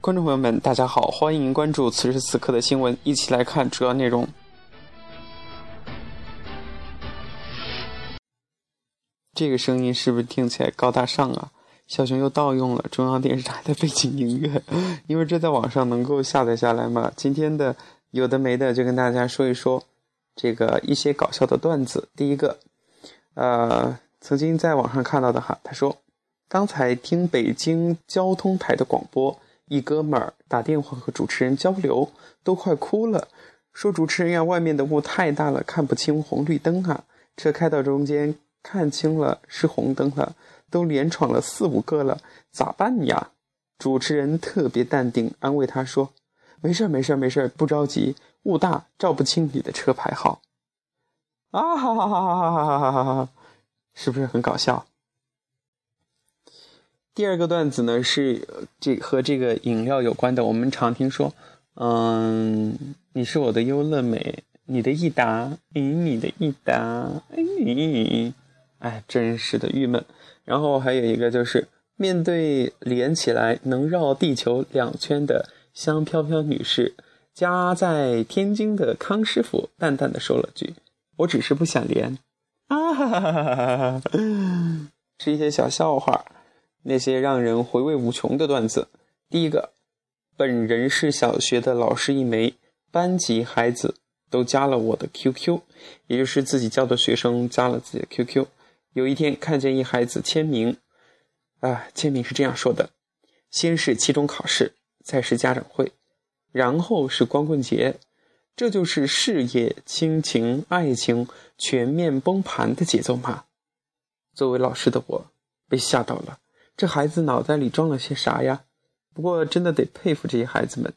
观众朋友们，大家好，欢迎关注此时此刻的新闻，一起来看主要内容。这个声音是不是听起来高大上啊？小熊又盗用了中央电视台的背景音乐，因为这在网上能够下载下来嘛。今天的有的没的，就跟大家说一说这个一些搞笑的段子。第一个，呃，曾经在网上看到的哈，他说，刚才听北京交通台的广播。一哥们儿打电话和主持人交流，都快哭了，说主持人呀，外面的雾太大了，看不清红绿灯啊。车开到中间，看清了是红灯了，都连闯了四五个了，咋办呀？主持人特别淡定，安慰他说：“没事儿，没事儿，没事儿，不着急，雾大照不清你的车牌号。”啊哈哈哈哈哈哈哈哈！是不是很搞笑？第二个段子呢是这和这个饮料有关的。我们常听说，嗯，你是我的优乐美，你的益达，咦，你的益达，哎，哎，真是的郁闷。然后还有一个就是，面对连起来能绕地球两圈的香飘飘女士，家在天津的康师傅淡淡的说了句：“我只是不想连。”啊哈哈哈哈哈哈，是一些小笑话。那些让人回味无穷的段子。第一个，本人是小学的老师一枚，班级孩子都加了我的 QQ，也就是自己教的学生加了自己的 QQ。有一天看见一孩子签名，啊，签名是这样说的：先是期中考试，再是家长会，然后是光棍节，这就是事业、亲情、爱情全面崩盘的节奏吗？作为老师的我，被吓到了。这孩子脑袋里装了些啥呀？不过真的得佩服这些孩子们。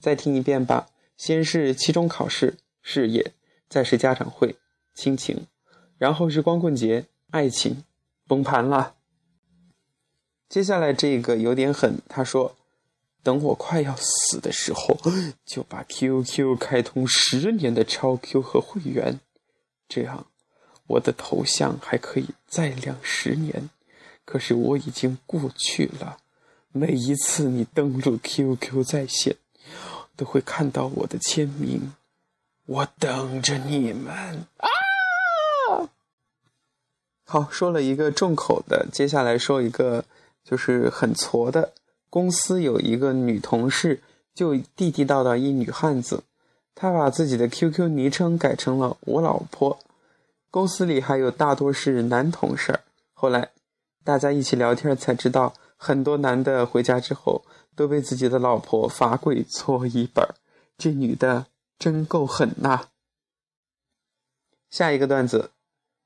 再听一遍吧。先是期中考试，事业；再是家长会，亲情；然后是光棍节，爱情，崩盘了。接下来这个有点狠，他说：“等我快要死的时候，就把 QQ 开通十年的超 Q 和会员，这样我的头像还可以再亮十年。”可是我已经过去了。每一次你登录 QQ 在线，都会看到我的签名。我等着你们啊！好，说了一个重口的，接下来说一个就是很挫的。公司有一个女同事，就地地道道一女汉子，她把自己的 QQ 昵称改成了我老婆。公司里还有大多是男同事。后来。大家一起聊天才知道，很多男的回家之后都被自己的老婆罚跪搓衣板这女的真够狠呐！下一个段子，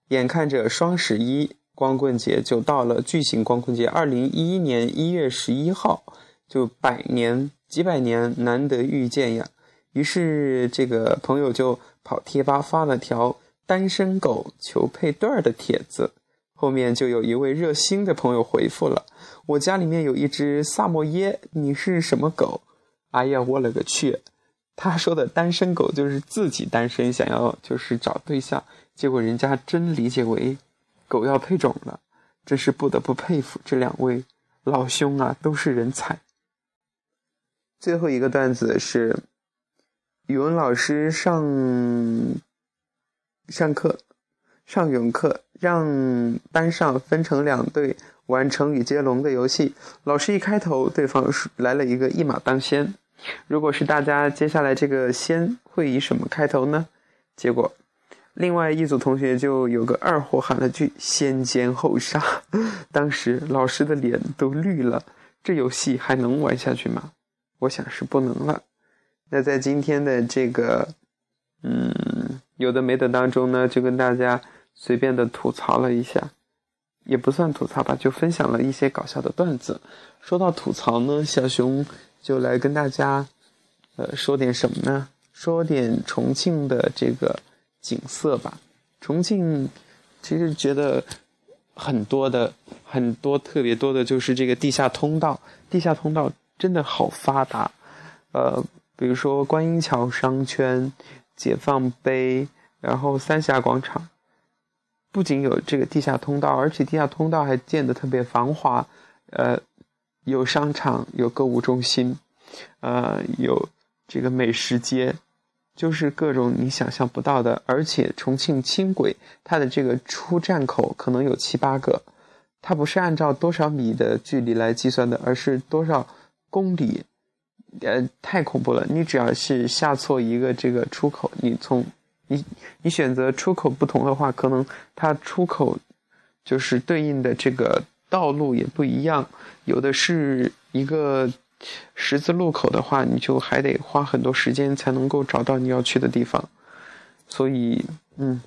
眼看着双十一光棍节就到了，巨型光棍节，二零一一年一月十一号，就百年几百年难得遇见呀。于是这个朋友就跑贴吧发了条单身狗求配对儿的帖子。后面就有一位热心的朋友回复了：“我家里面有一只萨摩耶，你是什么狗？”哎呀，我勒个去！他说的单身狗就是自己单身，想要就是找对象，结果人家真理解为狗要配种了，真是不得不佩服这两位老兄啊，都是人才。最后一个段子是语文老师上上课。上语文课，让班上分成两队玩成语接龙的游戏。老师一开头，对方来了一个一马当先。如果是大家，接下来这个“先”会以什么开头呢？结果，另外一组同学就有个二货喊了句“先奸后杀”，当时老师的脸都绿了。这游戏还能玩下去吗？我想是不能了。那在今天的这个，嗯，有的没的当中呢，就跟大家。随便的吐槽了一下，也不算吐槽吧，就分享了一些搞笑的段子。说到吐槽呢，小熊就来跟大家，呃，说点什么呢？说点重庆的这个景色吧。重庆其实觉得很多的，很多特别多的，就是这个地下通道。地下通道真的好发达，呃，比如说观音桥商圈、解放碑，然后三峡广场。不仅有这个地下通道，而且地下通道还建得特别繁华，呃，有商场，有购物中心，呃，有这个美食街，就是各种你想象不到的。而且重庆轻轨它的这个出站口可能有七八个，它不是按照多少米的距离来计算的，而是多少公里。呃，太恐怖了！你只要是下错一个这个出口，你从你你选择出口不同的话，可能它出口就是对应的这个道路也不一样。有的是一个十字路口的话，你就还得花很多时间才能够找到你要去的地方。所以，嗯，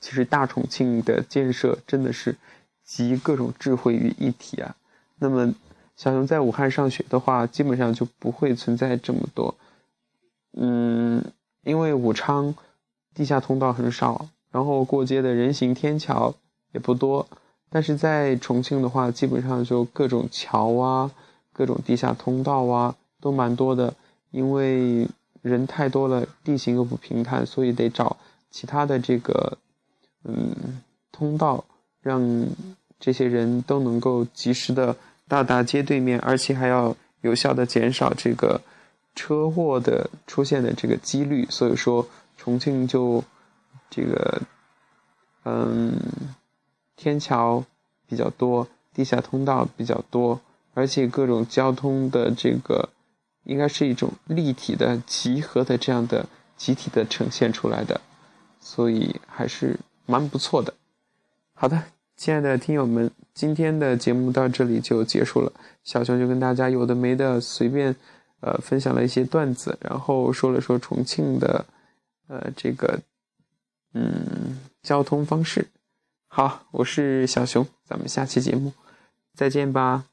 其实大重庆的建设真的是集各种智慧于一体啊。那么。小熊在武汉上学的话，基本上就不会存在这么多，嗯，因为武昌地下通道很少，然后过街的人行天桥也不多，但是在重庆的话，基本上就各种桥啊、各种地下通道啊都蛮多的，因为人太多了，地形又不平坦，所以得找其他的这个嗯通道，让这些人都能够及时的。到达街对面，而且还要有效的减少这个车祸的出现的这个几率。所以说，重庆就这个嗯，天桥比较多，地下通道比较多，而且各种交通的这个应该是一种立体的集合的这样的集体的呈现出来的，所以还是蛮不错的。好的。亲爱的听友们，今天的节目到这里就结束了。小熊就跟大家有的没的随便，呃，分享了一些段子，然后说了说重庆的，呃，这个，嗯，交通方式。好，我是小熊，咱们下期节目再见吧。